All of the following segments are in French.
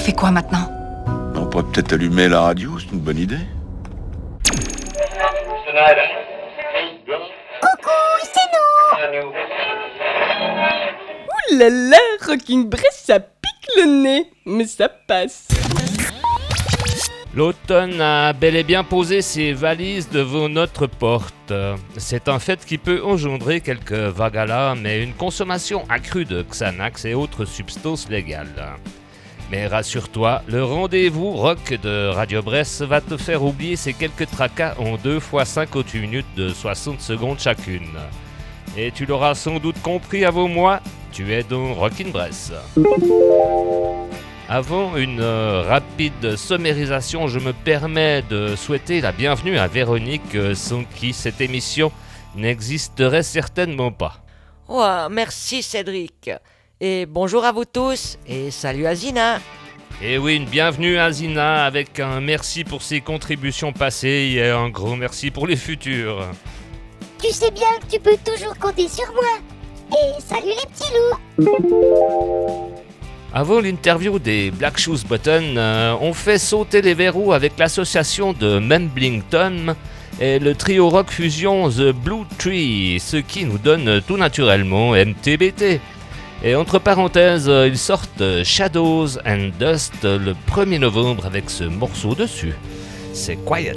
fait quoi maintenant On pourrait peut-être allumer la radio, c'est une bonne idée. Coucou, c'est nous Ouh là là, Rocking Bress, ça pique le nez, mais ça passe. L'automne a bel et bien posé ses valises devant notre porte. C'est un fait qui peut engendrer quelques vagues mais une consommation accrue de Xanax et autres substances légales. Mais rassure-toi, le rendez-vous rock de Radio Brest va te faire oublier ces quelques tracas en 2 fois 58 minutes de 60 secondes chacune. Et tu l'auras sans doute compris à vos mois, tu es dans Rockin' Brest. Avant une euh, rapide sommarisation, je me permets de souhaiter la bienvenue à Véronique, euh, sans qui cette émission n'existerait certainement pas. Oh, merci Cédric. Et bonjour à vous tous et salut à Zina. Et oui, une bienvenue à Zina avec un merci pour ses contributions passées et un gros merci pour les futures. Tu sais bien que tu peux toujours compter sur moi Et salut les petits loups Avant l'interview des Black Shoes Button, euh, on fait sauter les verrous avec l'association de Memblington et le trio rock fusion The Blue Tree, ce qui nous donne tout naturellement MTBT. Et entre parenthèses, euh, ils sortent Shadows and Dust le 1er novembre avec ce morceau dessus. C'est Quiet.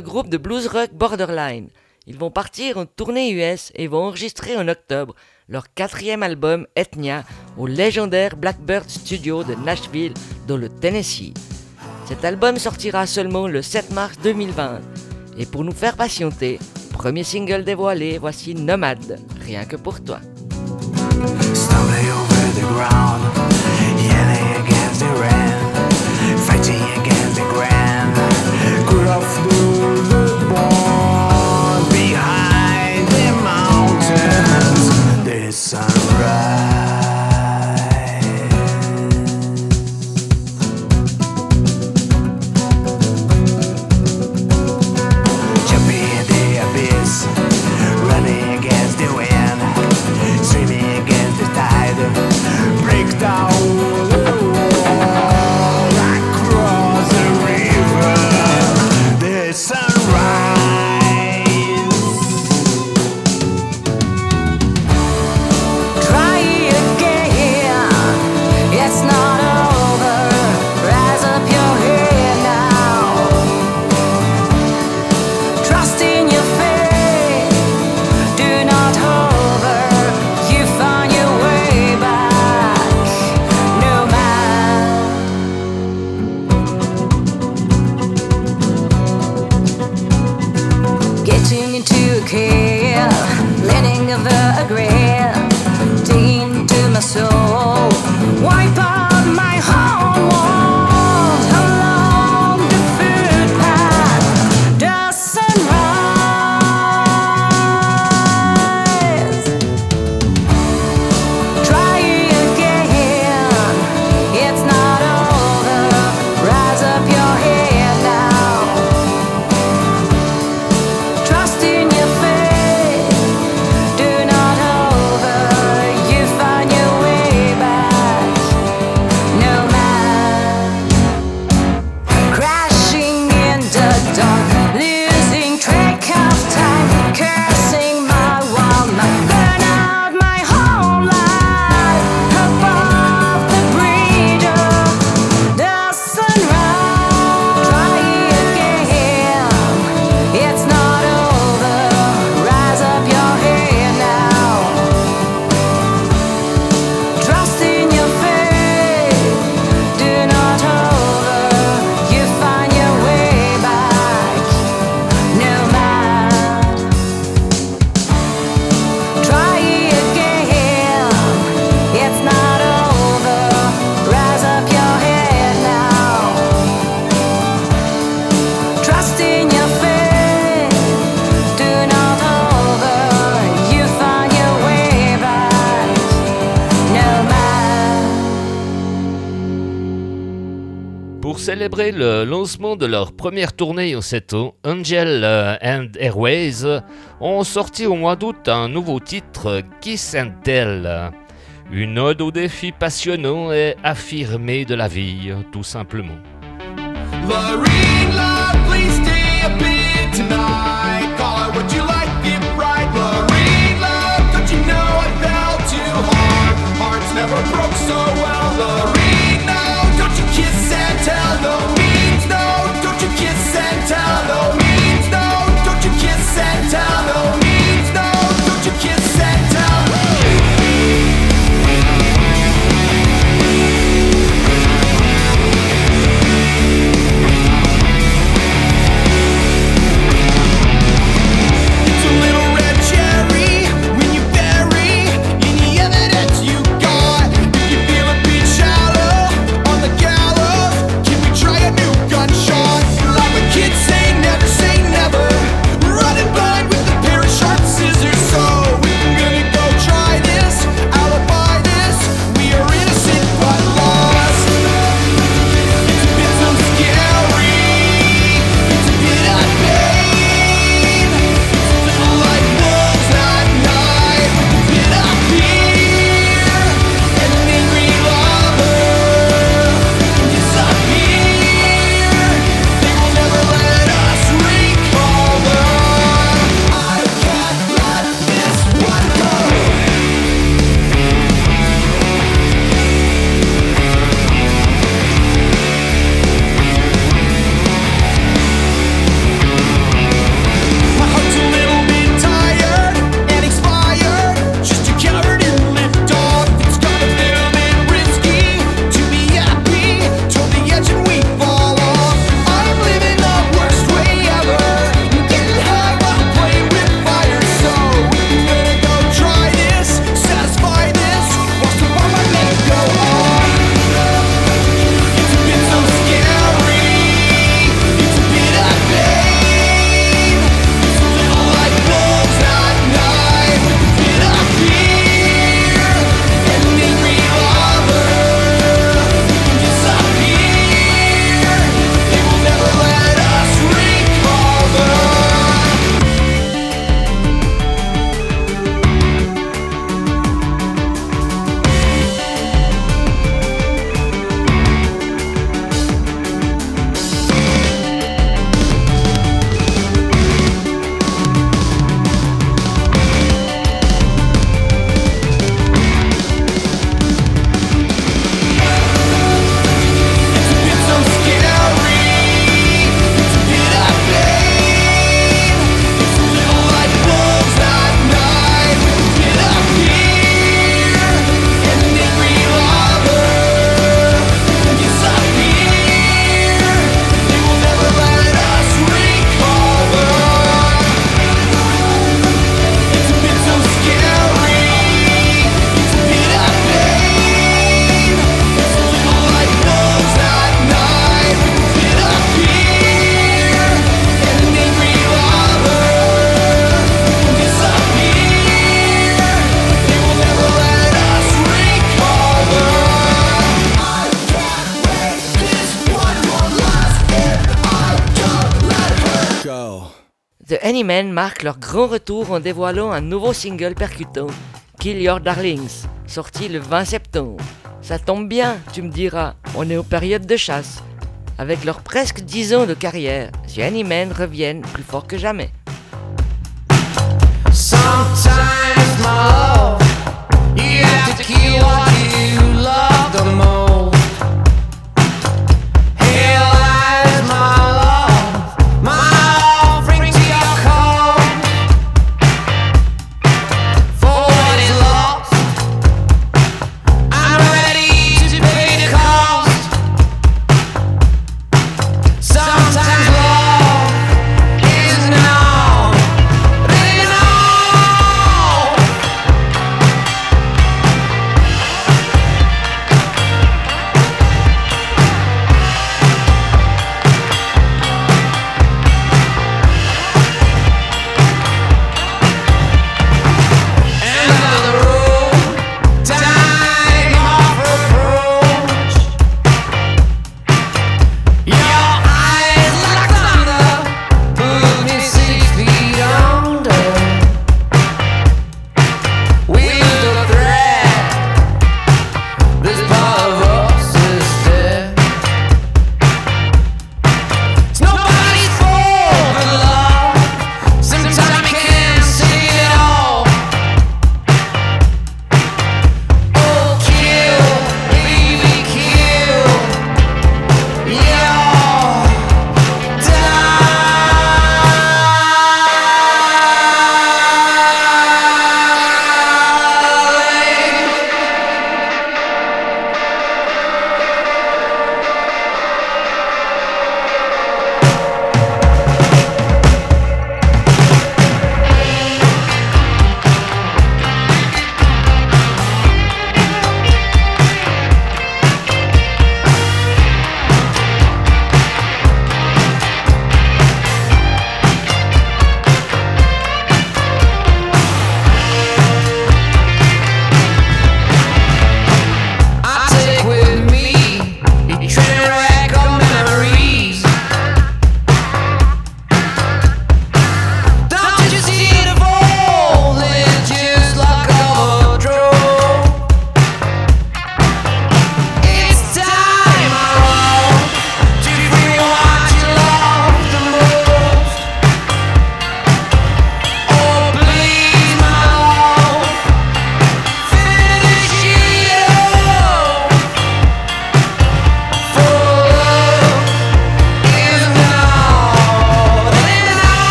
groupe de blues rock Borderline. Ils vont partir en tournée US et vont enregistrer en octobre leur quatrième album Ethnia au légendaire Blackbird Studio de Nashville, dans le Tennessee. Cet album sortira seulement le 7 mars 2020. Et pour nous faire patienter, premier single dévoilé, voici Nomade, rien que pour toi. sunrise. of a grave. célébrer le lancement de leur première tournée au CETO, Angel euh, and Airways ont sorti au mois d'août un nouveau titre, Kiss and Tell. Une ode aux défis passionnants et affirmés de la vie, tout simplement. The Anymen marquent leur grand retour en dévoilant un nouveau single percutant, Kill Your Darlings, sorti le 20 septembre. Ça tombe bien, tu me diras, on est aux périodes de chasse. Avec leurs presque 10 ans de carrière, The Anymen reviennent plus fort que jamais.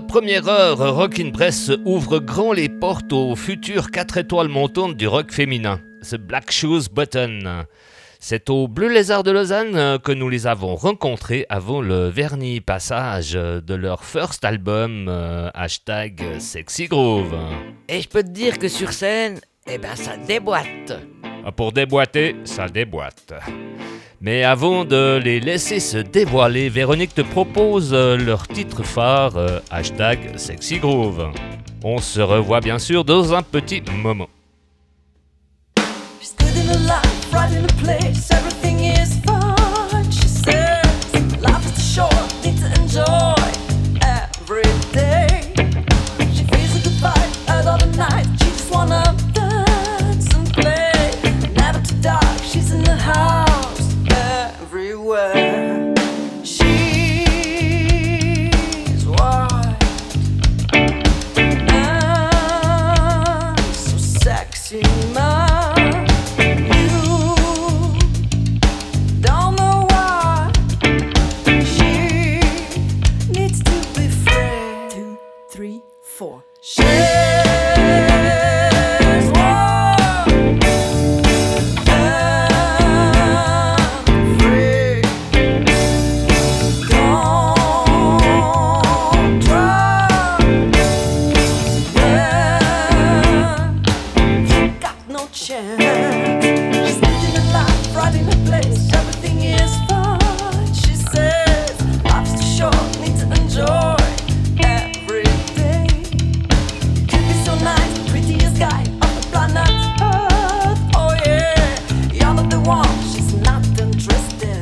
Première heure, Rockin' Press ouvre grand les portes aux futures 4 étoiles montantes du rock féminin, The Black Shoes Button. C'est au Bleu Lézard de Lausanne que nous les avons rencontrés avant le vernis passage de leur first album, euh, hashtag Sexy Groove. Et je peux te dire que sur scène, eh ben ça déboîte. Pour déboîter, ça déboîte. Mais avant de les laisser se dévoiler, Véronique te propose euh, leur titre phare, euh, hashtag Sexy Groove. On se revoit bien sûr dans un petit moment.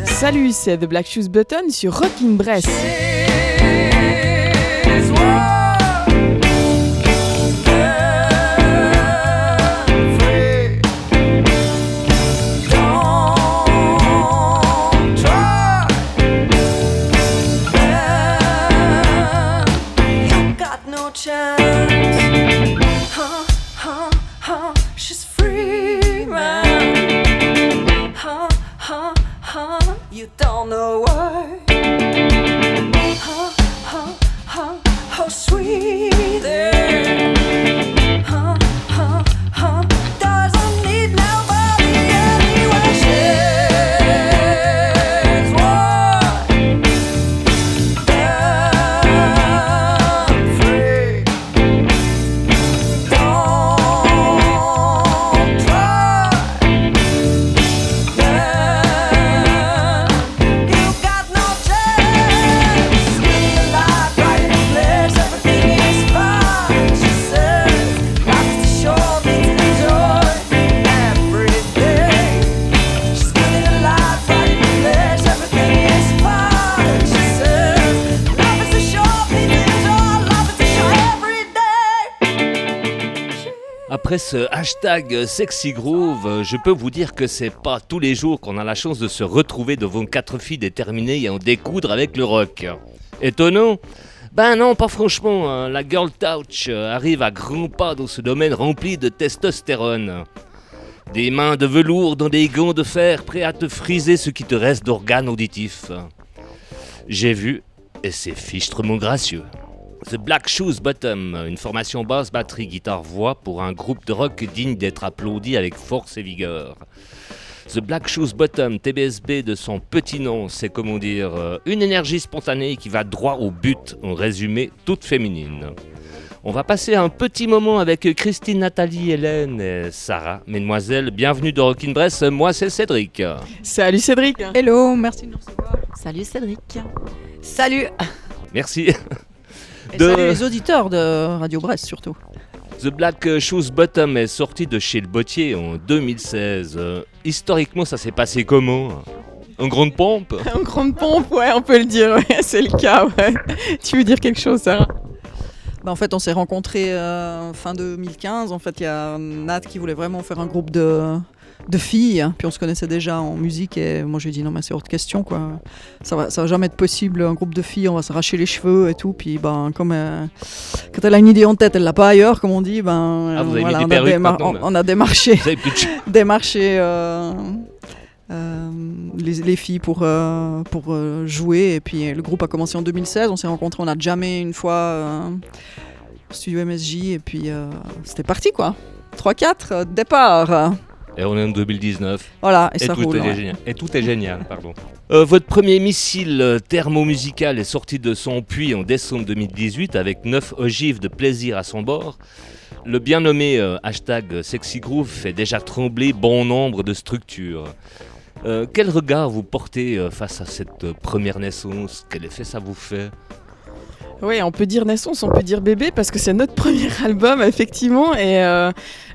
Salut, c'est The Black Shoes Button sur Rockin' Brest. Hashtag sexy groove, euh, je peux vous dire que c'est pas tous les jours qu'on a la chance de se retrouver devant quatre filles déterminées et en découdre avec le rock. Étonnant? Ben non, pas franchement. hein. La girl touch euh, arrive à grands pas dans ce domaine rempli de testostérone. Des mains de velours dans des gants de fer prêts à te friser ce qui te reste d'organes auditifs. J'ai vu, et c'est fichtrement gracieux. The Black Shoes Bottom, une formation basse, batterie, guitare, voix pour un groupe de rock digne d'être applaudi avec force et vigueur. The Black Shoes Bottom, TBSB de son petit nom, c'est comment dire, euh, une énergie spontanée qui va droit au but, en résumé, toute féminine. On va passer un petit moment avec Christine, Nathalie, Hélène et Sarah. Mesdemoiselles, bienvenue dans Rockin' Bress, moi c'est Cédric. Salut Cédric. Hello, merci de nous recevoir. Salut Cédric. Salut. Merci. Et De- salut les auditeurs de Radio Brest surtout. The Black Shoes Bottom est sorti de chez le bottier en 2016. Euh, historiquement, ça s'est passé comment En grande pompe En grande pompe, ouais, on peut le dire, ouais, c'est le cas, ouais. Tu veux dire quelque chose, Sarah? Bah, en fait, on s'est rencontrés euh, fin 2015. En fait, il y a Nat qui voulait vraiment faire un groupe de, de filles. Puis on se connaissait déjà en musique. Et moi, j'ai dit non, mais c'est hors de question. Quoi. Ça, va, ça va jamais être possible. Un groupe de filles, on va s'arracher les cheveux et tout. Puis ben, comme euh, quand elle a une idée en tête, elle l'a pas ailleurs, comme on dit. Ben, Ah, vous avez voilà, mis on, a perruques démar- maintenant, on- là. on a démarché. Vous avez plus de cheveux. démarché euh, euh, les, les filles pour, euh, pour euh, jouer. Et puis le groupe a commencé en 2016. On s'est rencontrés, on a jamais une fois au studio MSJ. Et puis c'était parti quoi. 3-4, euh, départ. Et on est en 2019. Voilà, et ça tout roule, Est ouais. génial. Et tout est génial, pardon. Euh, votre premier missile euh, thermomusical est sorti de son puits en décembre 2018 avec 9 ogives de plaisir à son bord. Le bien nommé euh, hashtag Sexy Groove fait déjà trembler bon nombre de structures. Euh, quel regard vous portez euh, face à cette première naissance? Quel effet ça vous fait? Oui, on peut dire naissance, on peut dire bébé, parce que c'est notre premier album, effectivement. Et euh,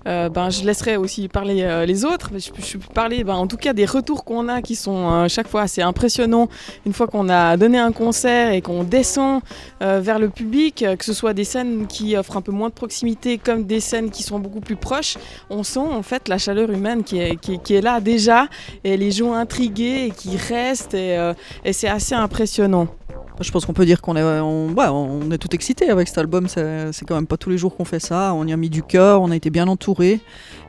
euh, ben, je laisserai aussi parler euh, les autres. Mais je, peux- je peux parler ben, en tout cas des retours qu'on a qui sont chaque fois assez impressionnants. Une fois qu'on a donné un concert et qu'on descend vers le public, que ce soit des scènes qui offrent un peu moins de proximité comme des scènes qui sont beaucoup plus proches, on sent en fait la chaleur humaine qui est, qui qui est là déjà et les gens intrigués et qui restent. Et, et c'est assez impressionnant. Je pense qu'on peut dire qu'on est, on, ouais, on est tout excité avec cet album. C'est quand même pas tous les jours qu'on fait ça. On y a mis du cœur, on a été bien entouré.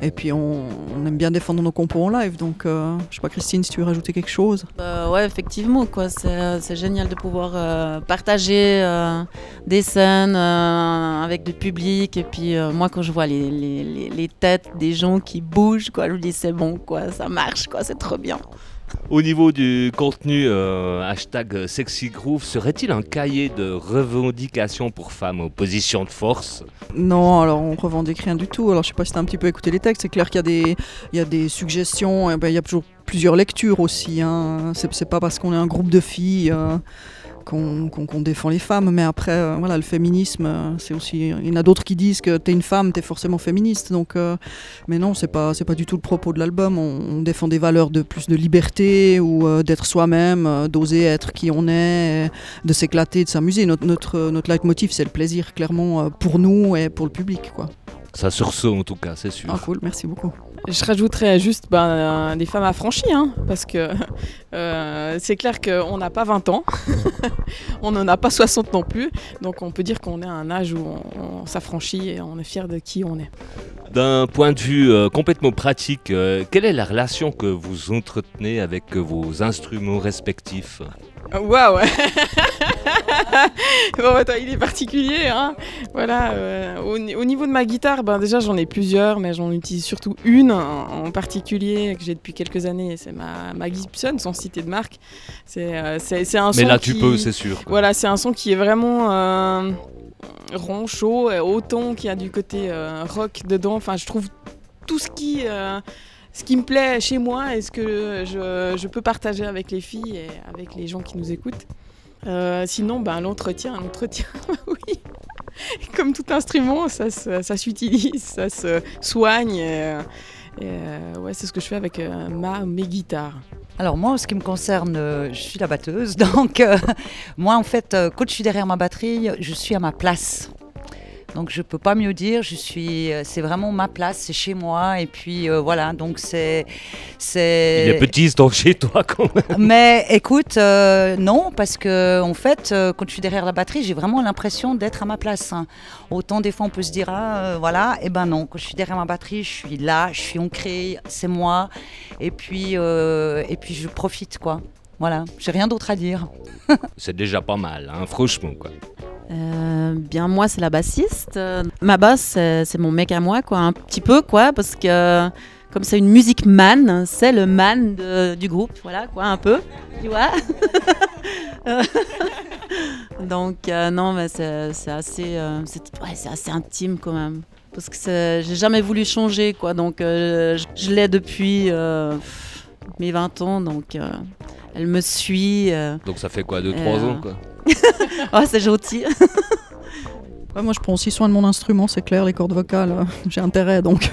Et puis on, aime bien défendre nos compos en live. Donc euh, je sais pas, Christine, si tu veux rajouter quelque chose. Bah ouais, effectivement, quoi. C'est génial de pouvoir euh, partager euh, des scènes euh, avec le public. Et puis euh, moi, quand je vois les têtes des gens qui bougent, quoi, je me dis c'est bon, quoi, ça marche, quoi, c'est trop bien. Au niveau du contenu, euh, hashtag Sexy Groove, serait-il un cahier de revendications pour femmes en position de force? Non, alors on revendique rien du tout. Alors je sais pas si tu as un petit peu écouté les textes. C'est clair qu'il y, a des- y a des suggestions. et ben, il y a toujours plusieurs lectures aussi. Hein. C'est pas parce qu'on est un groupe de filles euh, qu'on défend les femmes. Mais après, euh, voilà, le féminisme, euh, c'est aussi. Il y en a d'autres qui disent que t'es une femme, t'es forcément féministe. Donc, euh, mais non, c'est pas, c'est pas du tout le propos de l'album. On, on défend des valeurs de plus de liberté ou d'être soi-même, d'oser être qui on est, de s'éclater, de s'amuser. Notre, notre, notre leitmotiv, c'est le plaisir, clairement, pour nous et pour le public, quoi. Ça sursaut en tout cas, c'est sûr. Ah, cool, merci beaucoup. Je rajouterais juste ben, euh, des femmes affranchies, hein, parce que euh, c'est clair qu'on n'a pas 20 ans, on n'en a pas 60 non plus, donc on peut dire qu'on est à un âge où on, on s'affranchit et on est fier de qui on est. D'un point de vue euh, complètement pratique, euh, quelle est la relation que vous entretenez avec vos instruments respectifs? Waouh Bon, attends, il est particulier, hein Voilà, euh, au, ni- au niveau de ma guitare, ben déjà j'en ai plusieurs, mais j'en utilise surtout une en, en particulier que j'ai depuis quelques années. C'est ma, ma Gibson, sans citer de marque. C'est euh, un Mais son là, tu qui- peux, c'est sûr, quoi. Voilà, c'est un son qui est vraiment euh, rond, chaud, et autant qu'il y a du côté euh, rock dedans. Enfin, je trouve tout ce qui, ce qui me plaît chez moi et ce que je, je peux partager avec les filles et avec les gens qui nous écoutent. Euh, sinon, ben, l'entretien, l'entretien, oui. Comme tout instrument, ça, ça s'utilise, ça se soigne. euh, euh, ouais, c'est ce que je fais avec ma, mes guitares. Alors moi, en ce qui me concerne, je suis la batteuse. Donc moi, en fait, quand je suis derrière ma batterie, je suis à ma place. Donc je peux pas mieux dire. Je suis, euh, c'est vraiment ma place, c'est chez moi. Et puis euh, voilà. Donc c'est, c'est. Il est petit temps chez toi quand même. Mais écoute, euh, non, parce que en fait, euh, quand je suis derrière la batterie, j'ai vraiment l'impression d'être à ma place. hein. Autant des fois on peut se dire, ah, voilà, et ben non, quand je suis derrière ma batterie, je suis là, je suis ancrée, c'est moi, et puis, et puis je profite, quoi. Voilà, j'ai rien d'autre à dire. C'est déjà pas mal, hein, franchement. Quoi. Euh, bien moi c'est la bassiste. Ma basse c'est mon mec à moi quoi, un petit peu quoi, parce que comme c'est une musique man, c'est le man de- du groupe, voilà quoi un peu, tu vois. Donc euh, non mais c'est assez, euh, ouais, assez intime quand même. Parce que j'ai jamais voulu changer quoi, donc euh, je, je l'ai depuis euh, mes 20 ans, donc euh, elle me suit. Donc ça fait quoi, 2-3 et, euh, ans quoi? oh, c'est gentil. Ouais, moi, je prends aussi soin de mon instrument, c'est clair, les cordes vocales, euh, j'ai intérêt, donc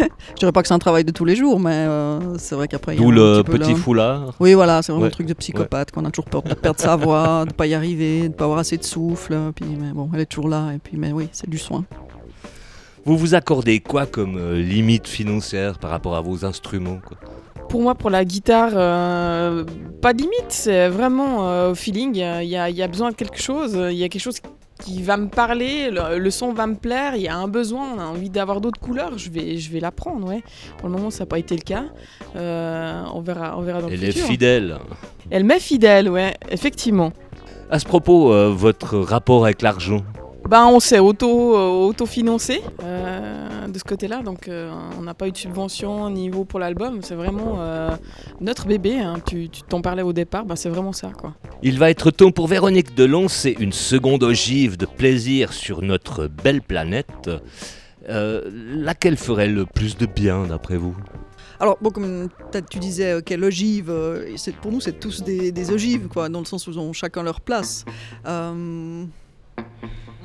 je dirais pas que c'est un travail de tous les jours, mais euh, c'est vrai qu'après... il y a D'où un le petit peu petit là- foulard. Oui, voilà, c'est vraiment Ouais. le truc de psychopathe, qu'on a toujours peur de perdre sa voix, de pas y arriver, de pas avoir assez de souffle, puis mais bon, elle est toujours là, et puis mais oui, c'est du soin. Vous vous accordez quoi comme euh, limite financière par rapport à vos instruments quoi? Pour moi, pour la guitare, euh, pas de limite, c'est vraiment euh, au feeling. Il y, a, il y a besoin de quelque chose, il y a quelque chose qui va me parler, le, le son va me plaire, il y a un besoin, on a envie d'avoir d'autres couleurs, je vais, je vais la prendre, ouais. Pour le moment, ça n'a pas été le cas. Euh, on, verra, on verra dans Elle le est futur. fidèle. Elle m'est fidèle, ouais, effectivement. À ce propos, euh, votre rapport avec l'argent Ben, on s'est auto, euh, autofinancé euh, de ce côté-là, donc euh, on n'a pas eu de subvention au niveau pour l'album. C'est vraiment euh, notre bébé. hein. Tu tu t'en parlais au départ, ben, c'est vraiment ça, quoi. Il va être temps pour Véronique de lancer une seconde ogive de plaisir sur notre belle planète. Euh, laquelle ferait le plus de bien d'après vous? Alors, bon, comme tu disais, euh, quelle ogive, euh, c'est- pour nous, c'est tous des, des ogives, quoi, dans le sens où ils ont chacun leur place. Euh,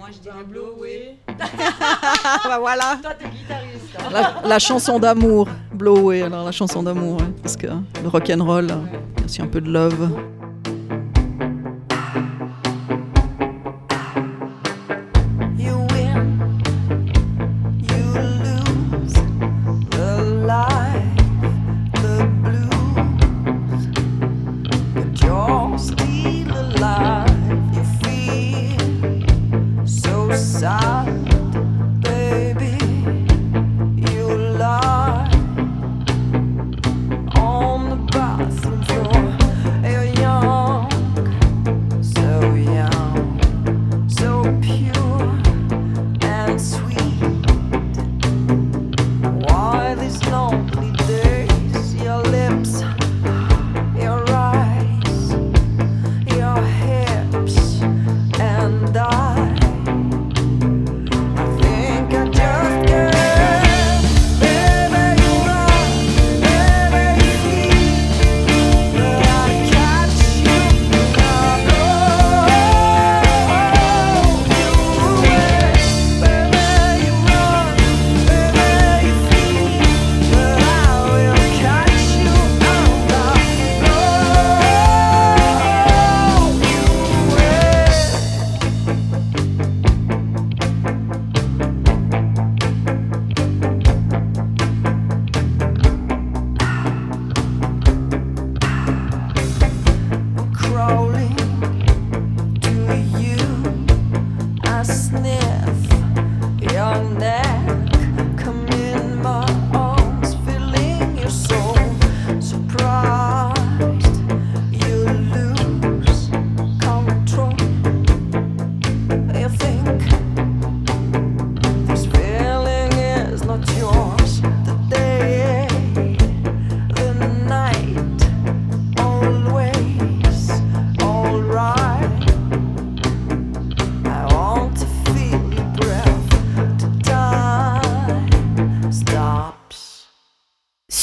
Moi je dirais Blowway. bah voilà. Toi t'es guitariste. hein. La, la chanson d'amour, Blowaway, alors la chanson d'amour, ouais, parce que le rock'n'roll, euh, il y a aussi un peu de love.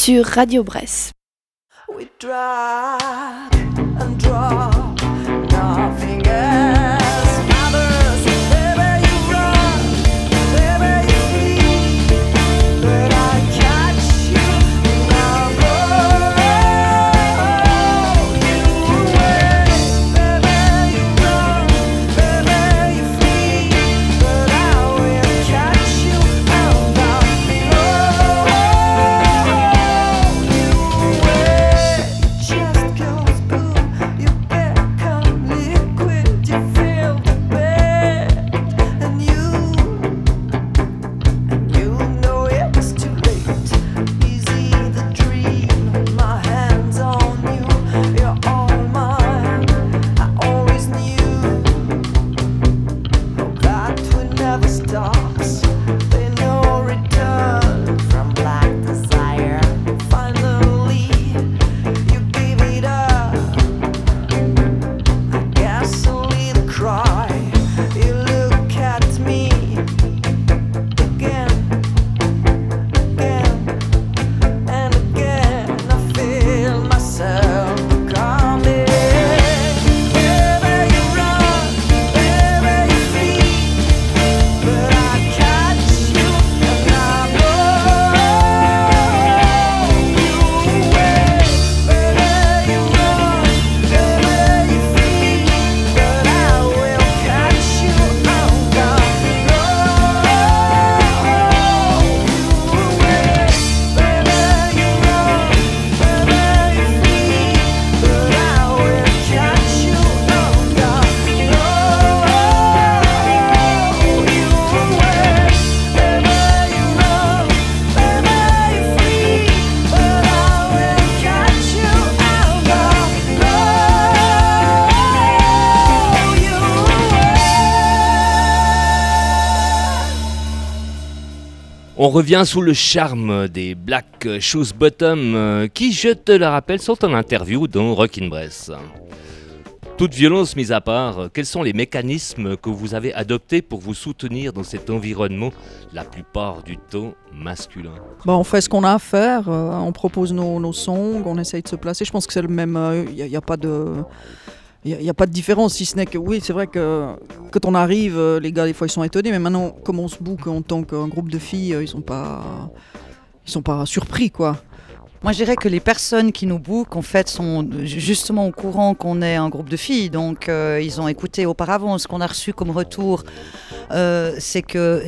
Sur Radio Bresse. We drop and drop, On revient sous le charme des Black Shoes Bottom euh, qui, je te le rappelle, sont en interview dans Rockin' Bress. Toute violence mise à part, euh, quels sont les mécanismes que vous avez adoptés pour vous soutenir dans cet environnement, la plupart du temps masculin? Bah, on fait ce qu'on a à faire, euh, on propose nos, nos songs, on essaye de se placer. Je pense que c'est le même. Il n'y a, pas de. Il n'y a, pas de différence, si ce n'est que oui, c'est vrai que quand on arrive, euh, les gars, des fois, ils sont étonnés, mais maintenant, comme on se book en tant qu'un groupe de filles, euh, ils sont sont pas surpris, quoi. Moi, je dirais que les personnes qui nous bookent, en fait, sont justement au courant qu'on est un groupe de filles. Donc, euh, ils ont écouté auparavant. Ce qu'on a reçu comme retour, c'est que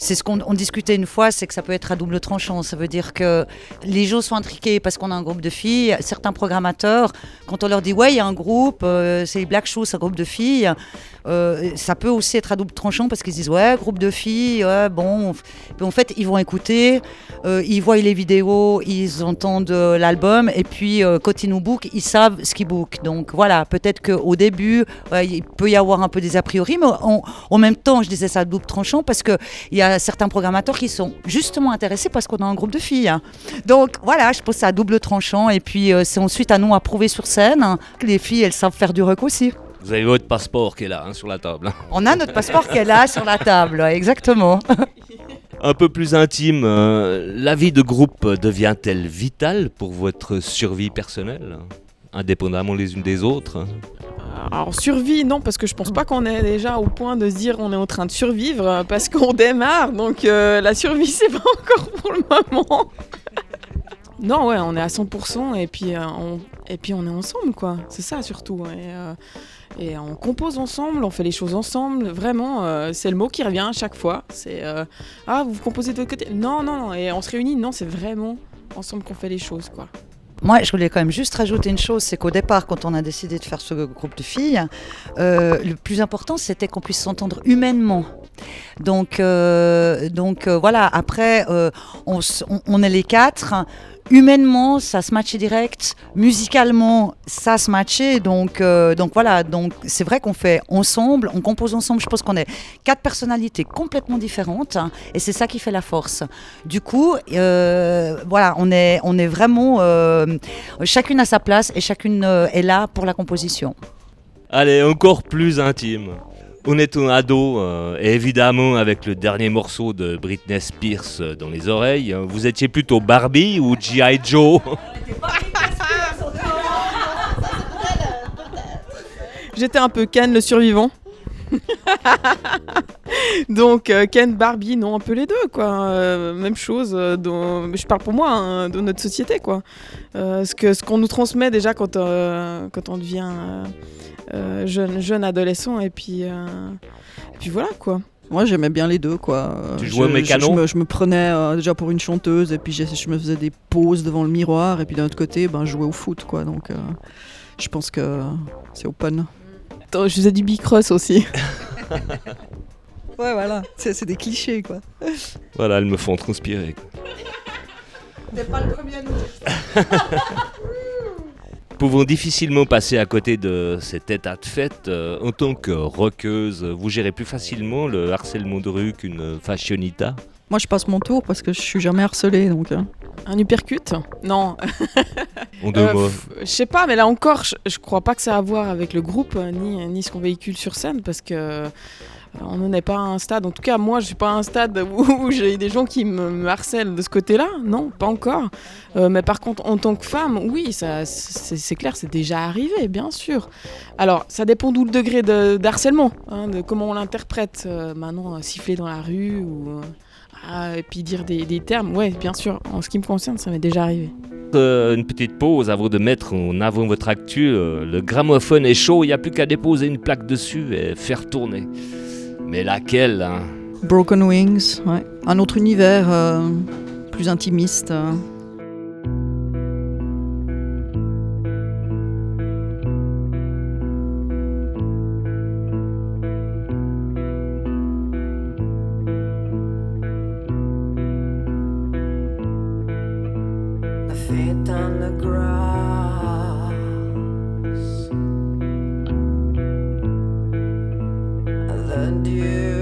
c'est ce qu'on on discutait une fois, c'est que ça peut être à double tranchant. Ça veut dire que les gens sont intriqués parce qu'on a un groupe de filles. Certains programmateurs, quand on leur dit ouais, il y a un groupe, euh, c'est Black Shoes, un groupe de filles, euh, ça peut aussi être à double tranchant parce qu'ils se disent ouais, groupe de filles, ouais, bon. En fait, ils vont écouter, euh, ils voient les vidéos, ils entendent l'album et puis quand ils nous bookent, ils savent ce qu'ils bookent. Donc voilà, peut-être qu'au début, il peut y avoir un peu des a priori, mais en, même temps, je disais ça à double tranchant parce qu'il y a certains programmateurs qui sont justement intéressés parce qu'on a un groupe de filles. hein. Donc voilà, je pose ça à double tranchant et puis euh, c'est ensuite à nous à prouver sur scène hein, que les filles, elles savent faire du rock aussi. Vous avez votre passeport qui est là, hein, sur la table. hein. On a notre passeport qu'elle a sur la table, exactement. Un peu plus intime, euh, la vie de groupe devient-elle vitale pour votre survie personnelle? Indépendamment les unes des autres Alors survie, non, parce que je pense pas qu'on est déjà au point de se dire on est en train de survivre euh, parce qu'on démarre, donc euh, la survie c'est pas encore pour le moment. non, ouais, on est à 100% et puis, euh, on, et puis on est ensemble, quoi. C'est ça surtout. Et, on compose ensemble, on fait les choses ensemble. Vraiment, c'est le mot qui revient à chaque fois. C'est ah, vous composez de votre côté? Non, non, non. Et on se réunit. Non, c'est vraiment ensemble qu'on fait les choses, quoi. Moi, je voulais quand même juste rajouter une chose, c'est qu'au départ, quand on a décidé de faire ce groupe de filles, euh, le plus important, c'était qu'on puisse s'entendre humainement. Donc, euh, donc euh, voilà, après, euh, on, est les quatre. Humainement, ça se matchait direct. Musicalement, ça se matchait. Donc, euh, donc voilà. Donc c'est vrai qu'on fait ensemble, on compose ensemble. Je pense qu'on est quatre personnalités complètement différentes, hein, et c'est ça qui fait la force. Du coup, euh, voilà, on est, on est vraiment euh, chacune à sa place et chacune est là pour la composition. Allez, encore plus intime. On est un ado, euh, évidemment avec le dernier morceau de Britney Spears euh, dans les oreilles. hein, Vous étiez plutôt Barbie ou G.I. Joe? J'étais un peu Ken le survivant. Donc euh, Ken, Barbie, non, un peu les deux, quoi. Même chose, je parle pour moi, hein, de notre société, quoi. Ce que ce qu'on nous transmet déjà quand, quand on devient jeune, jeune adolescent, et puis, euh, et puis voilà, quoi. Moi, j'aimais bien les deux, quoi. Euh, Tu je- jouais au je- mécano je, me, je me prenais euh, déjà pour une chanteuse, et puis je me faisais des pauses devant le miroir, et puis d'un autre côté, ben, je jouais au foot, quoi. Donc, euh, je pense que c'est open. Attends, Je faisais du bicross aussi. Ouais, voilà. C'est c'est des clichés, quoi. Voilà, elles me font transpirer. T'es pas le premier à nous Pouvons difficilement passer à côté de cet état de fait. euh, en tant que rockeuse, vous gérez plus facilement le harcèlement de rue qu'une fashionita? Moi, je passe mon tour parce que je suis jamais harcelée, donc. euh. Un uppercut? Non. En deux Euh, mots. Je sais pas, mais là encore, je, je crois pas que ça a à voir avec le groupe, euh, ni, ni ce qu'on véhicule sur scène, parce que euh, on n'en est pas à un stade. En tout cas, moi, je suis pas à un stade où, j'ai des gens qui me, harcèlent de ce côté-là. Non, pas encore. Euh, mais par contre, en tant que femme, oui, c'est clair, c'est déjà arrivé, bien sûr. Alors, ça dépend d'où le degré de, d'harcèlement, hein, de comment on l'interprète. Euh, maintenant, euh, siffler dans la rue ou euh, ah, et puis dire des, termes, ouais, bien sûr. En ce qui me concerne, ça m'est déjà arrivé. Une petite pause avant de mettre en avant votre actu. le gramophone est chaud, il n'y a plus qu'à déposer une plaque dessus et faire tourner. Mais laquelle hein? Broken Wings, ouais. Un autre univers euh, plus intimiste. euh. The dew.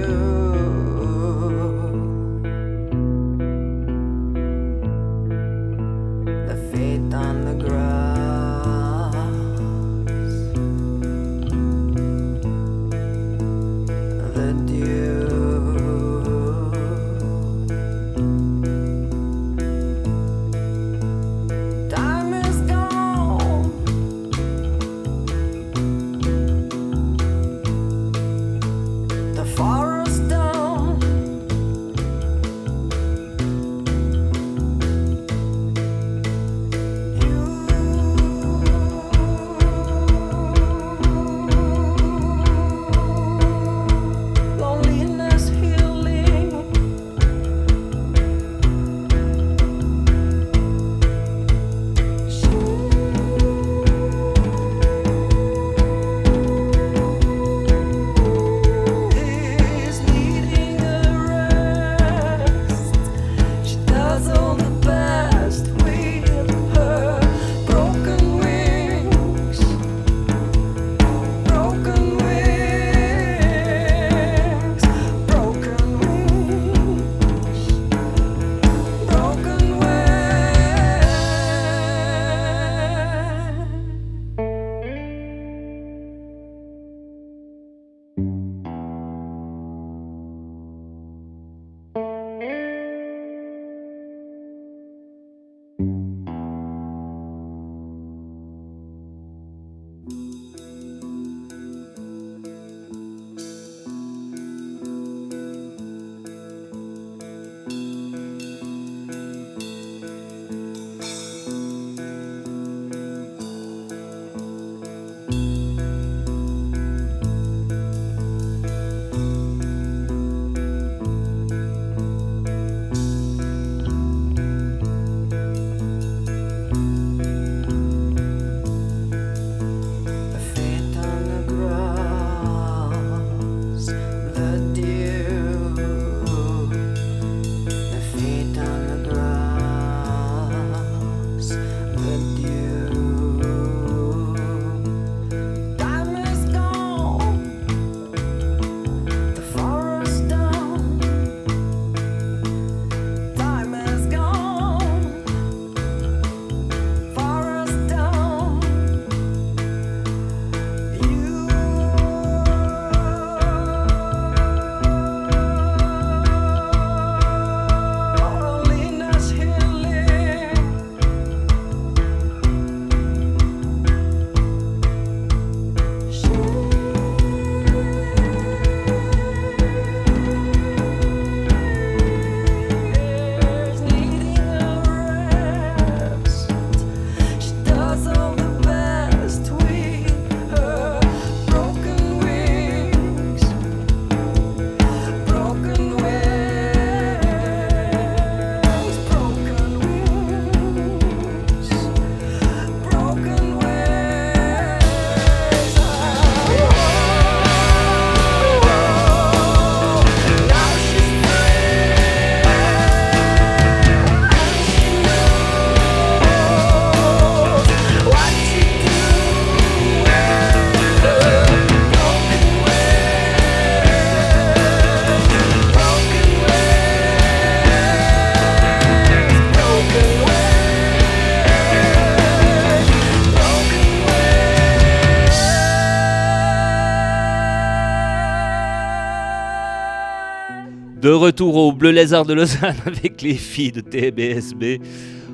De retour au Bleu Lézard de Lausanne avec les filles de TBSB.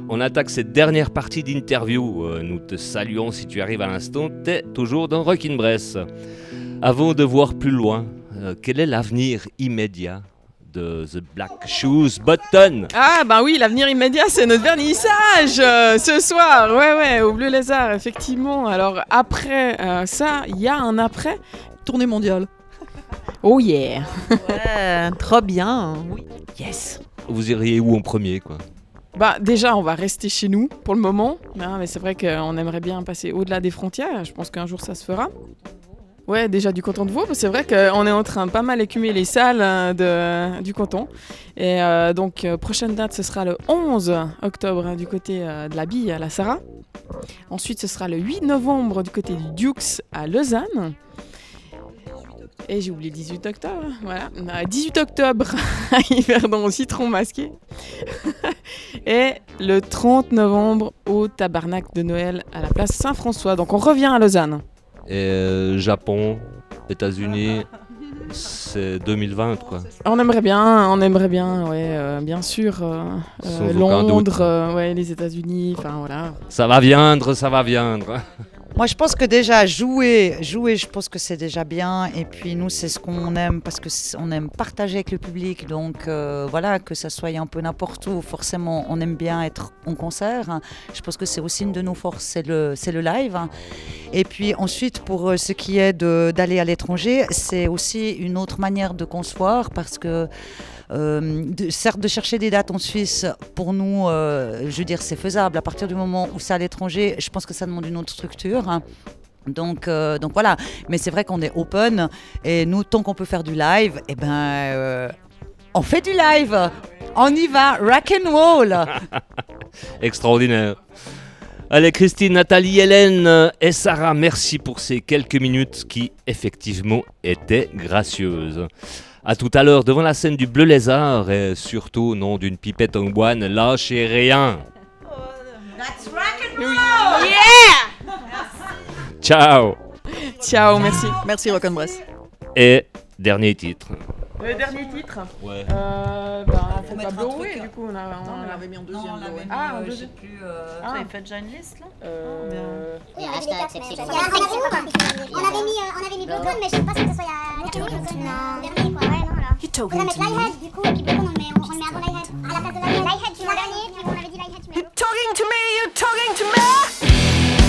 On attaque cette dernière partie d'interview. Euh, Nous te saluons si tu arrives à l'instant. T'es toujours dans Rockin' Bress. Avant de voir plus loin, euh, quel est l'avenir immédiat de The Black Shoes Button? Ah bah oui, l'avenir immédiat, c'est notre vernissage euh, ce soir. Ouais ouais, au Bleu Lézard, effectivement. Alors après ça, il y a un après. Tournée mondiale. Oh yeah. Ouais, trop bien. Oui. Yes. Vous iriez où en premier quoi? Bah déjà, on va rester chez nous pour le moment. Hein, mais c'est vrai qu'on aimerait bien passer au-delà des frontières. Je pense qu'un jour ça se fera. Ouais, déjà du canton de Vaud. C'est vrai qu'on est en train de pas mal écumer les salles euh, de, du canton. Et euh, donc, euh, prochaine date, ce sera le 11 octobre du côté de la Bille à la Sarah. Ensuite, ce sera le 8 novembre du côté du Dukes à Lausanne. Et j'ai oublié le 18 octobre. Voilà. Euh, 18 octobre à Yverdon au citron masqué. Et le 30 novembre au tabarnak de Noël à la place Saint-François. Donc on revient à Lausanne. Et euh, Japon, États-Unis, c'est 2020 quoi. On aimerait bien, on aimerait bien, ouais, euh, bien sûr. euh, euh. Londres, euh, ouais, les États-Unis, enfin voilà. Ça va viendre, ça va viendre. Moi, je pense que déjà jouer, jouer, je pense que c'est déjà bien. Et puis nous, c'est ce qu'on aime parce que on aime partager avec le public. Donc euh, voilà, que ça soit un peu n'importe où. Forcément, on aime bien être en concert. Je pense que c'est aussi une de nos forces, c'est le, c'est le live. Et puis ensuite, pour euh, ce qui est d'aller à l'étranger, c'est aussi une autre manière de concevoir parce que de- certes, de chercher des dates en Suisse, pour nous, euh, je veux dire, c'est faisable. À partir du moment où c'est à l'étranger, je pense que ça demande une autre structure. Donc, euh, donc voilà. Mais c'est vrai qu'on est open. Et nous, tant qu'on peut faire du live, eh ben, euh, on fait du live. On y va. Rock and roll. Extraordinaire. Allez, Christine, Nathalie, Hélène euh, et Sarah, merci pour ces quelques minutes qui, effectivement, étaient gracieuses. À tout à l'heure devant la scène du Bleu Lézard et surtout, non d'une pipette en boine, lâchez rien. Ciao Ciao, merci. Merci Rock'n'Bress. Et dernier titre. Le dernier titre Ouais. Euh, bah, faut pas mettre un blower, truc, du coup, on a. Non, on on a- l'avait mis en deuxième. on là, l'avait mis, Ah, euh, en je deuxième. sais plus. euh, Ah. Vous avez fait déjà une liste là Euh, Oui, avec les dates, c'est c'est- On avait mis, euh, on avait mis Blocon, mais je pense pas que ce soit il y a Blocon dernier, quoi. Ouais, non, alors. On va mettre Lighthead, du coup, et puis Blocon, on le met, on le met avant Lighthead. À la place de Lighthead. Lighthead, tu mets dernier, puis on avait dit Lighthead, tu mets Talking to me, you talking to me?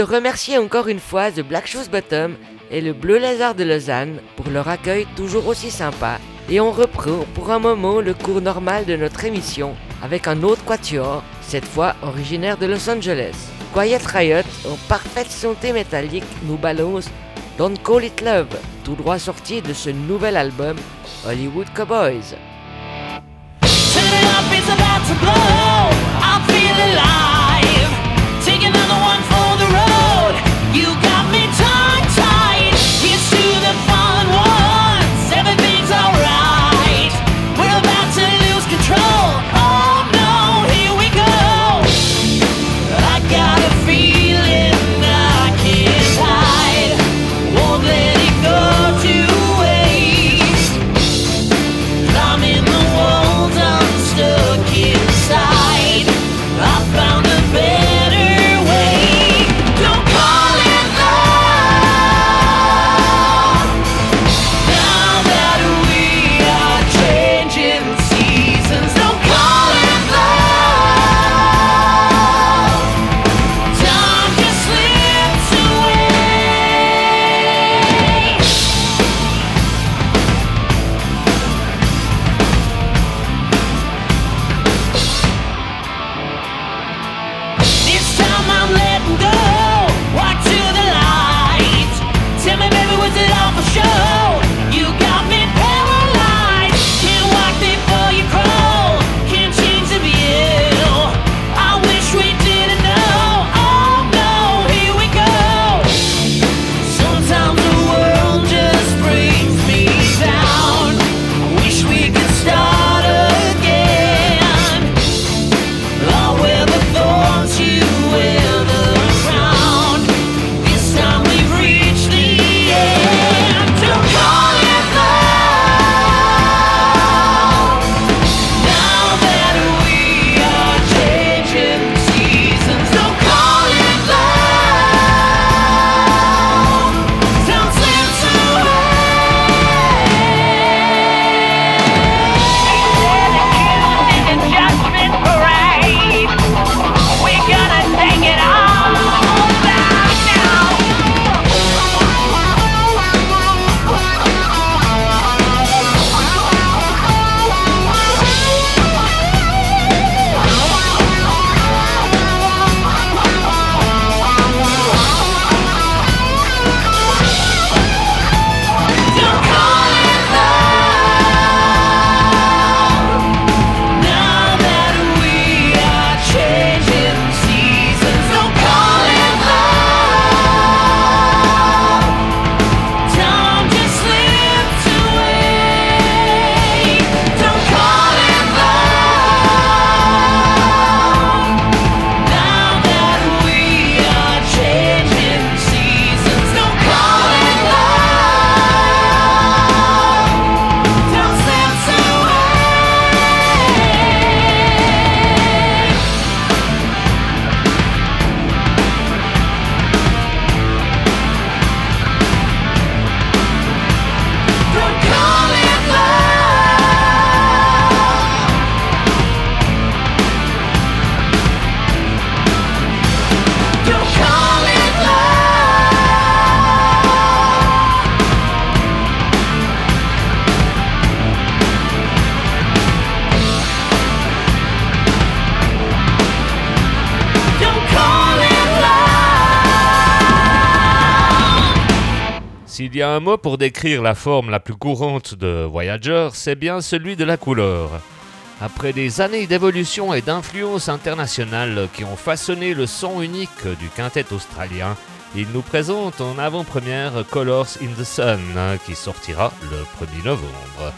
de remercier encore une fois The Black Shoes Bottom et le Bleu Lézard de Lausanne pour leur accueil toujours aussi sympa et on reprend pour un moment le cours normal de notre émission avec un autre quatuor, cette fois originaire de Los Angeles. Quiet Riot, en parfaite santé métallique, nous balance Don't Call It Love, tout droit sorti de ce nouvel album Hollywood Cowboys. You pour décrire la forme la plus courante de Voyager, c'est bien celui de la couleur. Après des années d'évolution et d'influence internationale qui ont façonné le son unique du quintet australien, il nous présente en avant-première Colors in the Sun, hein, qui sortira le 1er novembre.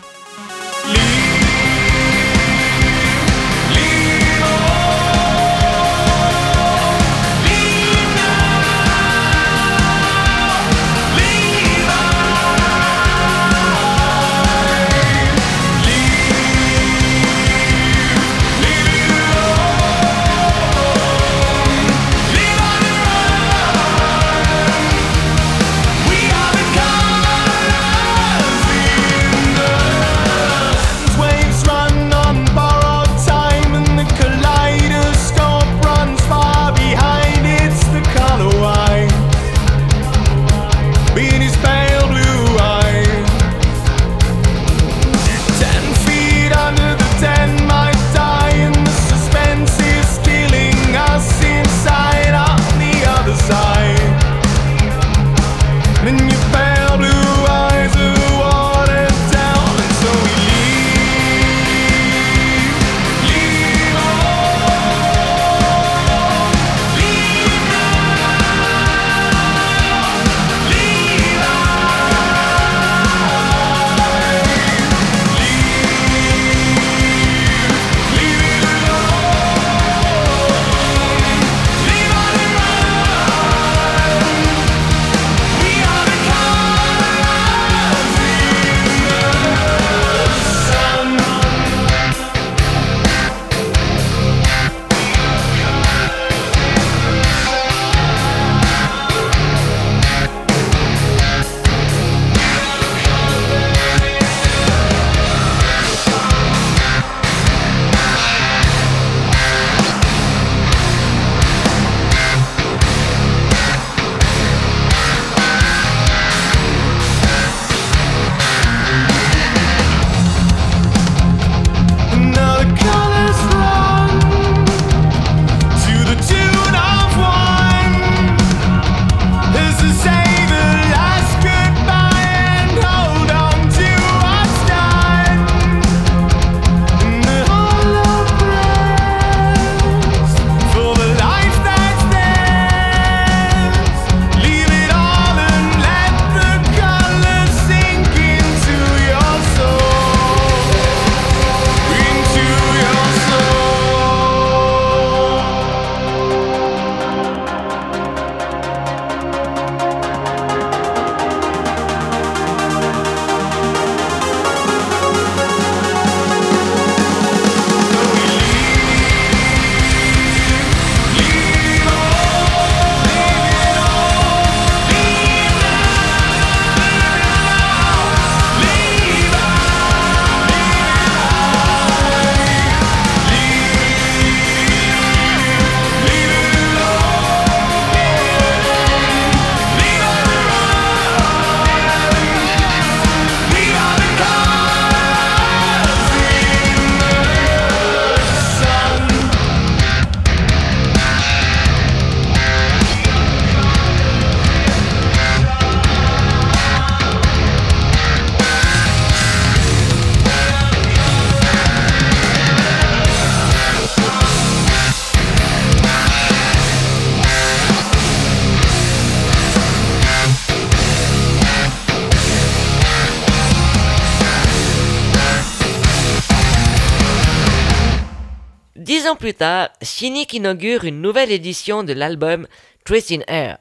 Plus tard, Cynic inaugure une nouvelle édition de l'album Twist in Air.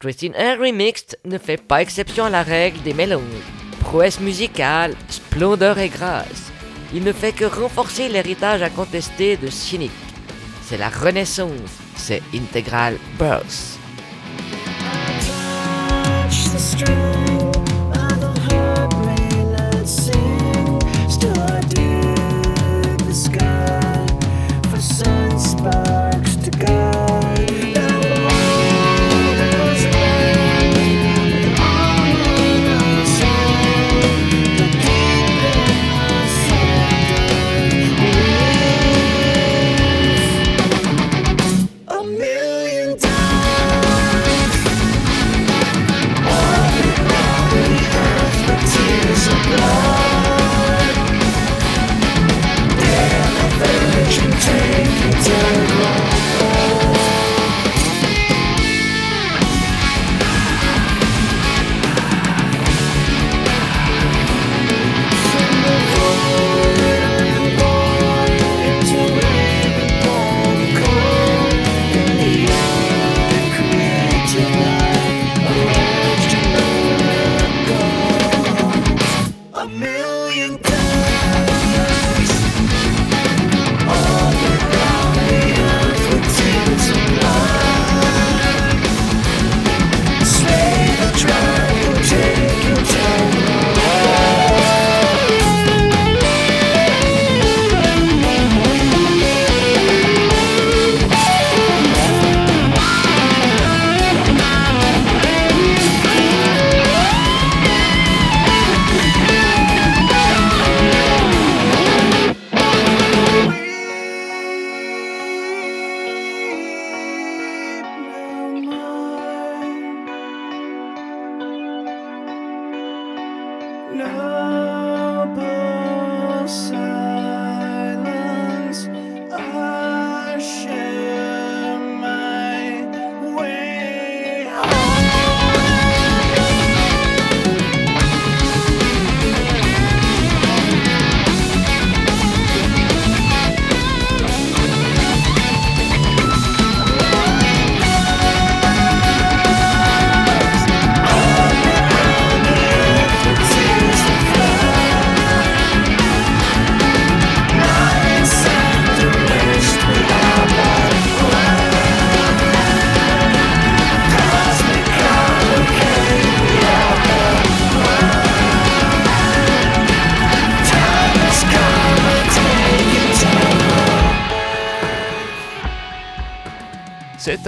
Twist in Air Remixed ne fait pas exception à la règle des mélanges. Prouesse musicale, splendeur et grâce. Il ne fait que renforcer l'héritage incontesté de Cynic. C'est la renaissance, c'est Integral Burst.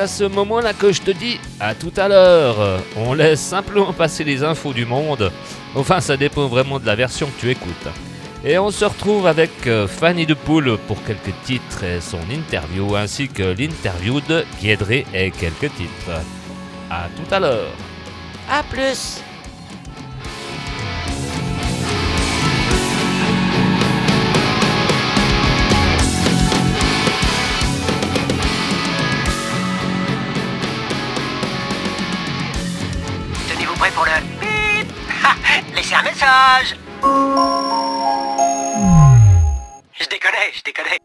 À ce moment-là que je te dis à tout à l'heure. On laisse simplement passer les infos du monde. Enfin, ça dépend vraiment de la version que tu écoutes. Et on se retrouve avec euh, Fanny de Poule pour quelques titres et son interview, ainsi que l'interview de Guédré et quelques titres. À tout à l'heure. A plus Je déconne, je déconne.